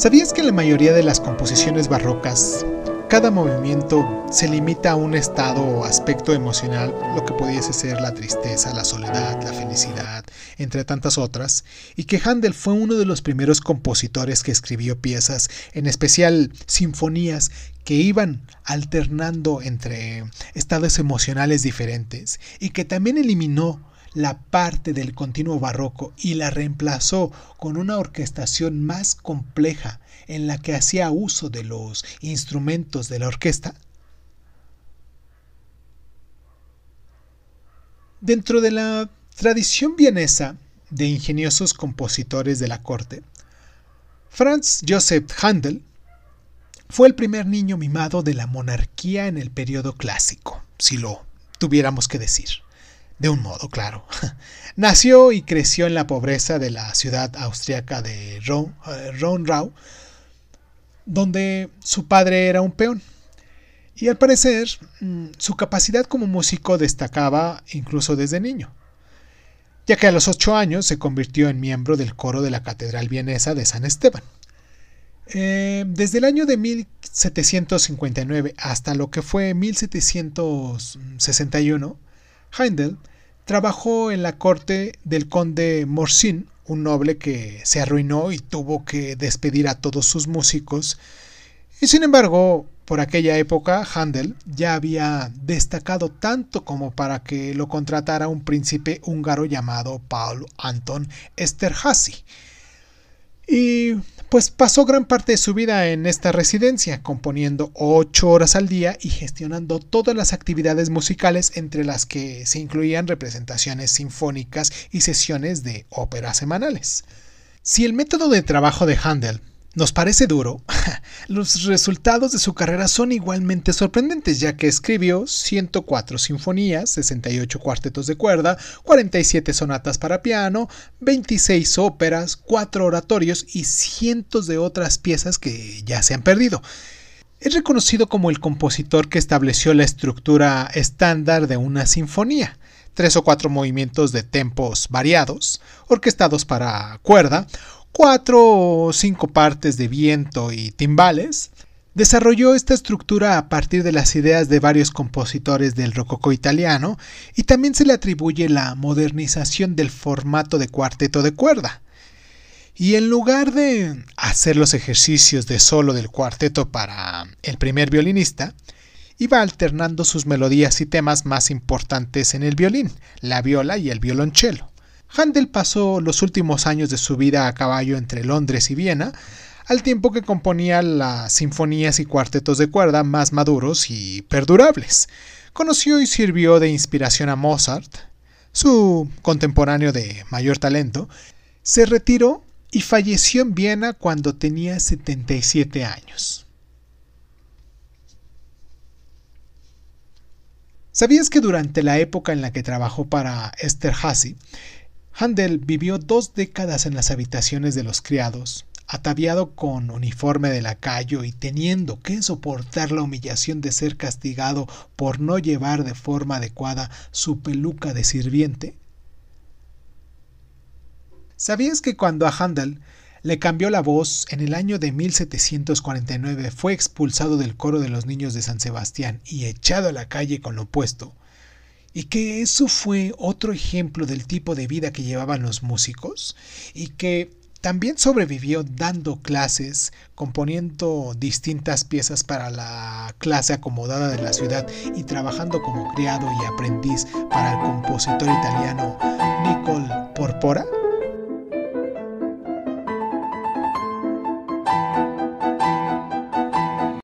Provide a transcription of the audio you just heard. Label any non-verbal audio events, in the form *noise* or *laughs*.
¿Sabías que la mayoría de las composiciones barrocas, cada movimiento se limita a un estado o aspecto emocional, lo que pudiese ser la tristeza, la soledad, la felicidad, entre tantas otras, y que Handel fue uno de los primeros compositores que escribió piezas, en especial sinfonías, que iban alternando entre estados emocionales diferentes, y que también eliminó la parte del continuo barroco y la reemplazó con una orquestación más compleja en la que hacía uso de los instrumentos de la orquesta? Dentro de la tradición vienesa de ingeniosos compositores de la corte, Franz Joseph Handel fue el primer niño mimado de la monarquía en el periodo clásico, si lo tuviéramos que decir de un modo claro. *laughs* Nació y creció en la pobreza de la ciudad austriaca de eh, Ronrau, donde su padre era un peón. Y al parecer, mm, su capacidad como músico destacaba incluso desde niño, ya que a los ocho años se convirtió en miembro del coro de la Catedral Vienesa de San Esteban. Eh, desde el año de 1759 hasta lo que fue 1761, Heindel Trabajó en la corte del conde Morsin, un noble que se arruinó y tuvo que despedir a todos sus músicos. Y sin embargo, por aquella época, Handel ya había destacado tanto como para que lo contratara un príncipe húngaro llamado Paul Anton Esterhazy. Pues pasó gran parte de su vida en esta residencia, componiendo ocho horas al día y gestionando todas las actividades musicales entre las que se incluían representaciones sinfónicas y sesiones de ópera semanales. Si el método de trabajo de Handel nos parece duro, *laughs* los resultados de su carrera son igualmente sorprendentes, ya que escribió 104 sinfonías, 68 cuartetos de cuerda, 47 sonatas para piano, 26 óperas, 4 oratorios y cientos de otras piezas que ya se han perdido. Es reconocido como el compositor que estableció la estructura estándar de una sinfonía tres o cuatro movimientos de tempos variados, orquestados para cuerda, cuatro o cinco partes de viento y timbales, desarrolló esta estructura a partir de las ideas de varios compositores del rococó italiano y también se le atribuye la modernización del formato de cuarteto de cuerda. Y en lugar de hacer los ejercicios de solo del cuarteto para el primer violinista, iba alternando sus melodías y temas más importantes en el violín, la viola y el violonchelo. Handel pasó los últimos años de su vida a caballo entre Londres y Viena, al tiempo que componía las sinfonías y cuartetos de cuerda más maduros y perdurables. Conoció y sirvió de inspiración a Mozart, su contemporáneo de mayor talento, se retiró y falleció en Viena cuando tenía 77 años. ¿Sabías que durante la época en la que trabajó para Esther Handel vivió dos décadas en las habitaciones de los criados, ataviado con uniforme de lacayo y teniendo que soportar la humillación de ser castigado por no llevar de forma adecuada su peluca de sirviente? ¿Sabías que cuando a Handel le cambió la voz en el año de 1749 fue expulsado del coro de los niños de San Sebastián y echado a la calle con lo opuesto? Y que eso fue otro ejemplo del tipo de vida que llevaban los músicos y que también sobrevivió dando clases, componiendo distintas piezas para la clase acomodada de la ciudad y trabajando como criado y aprendiz para el compositor italiano Nicole Porpora.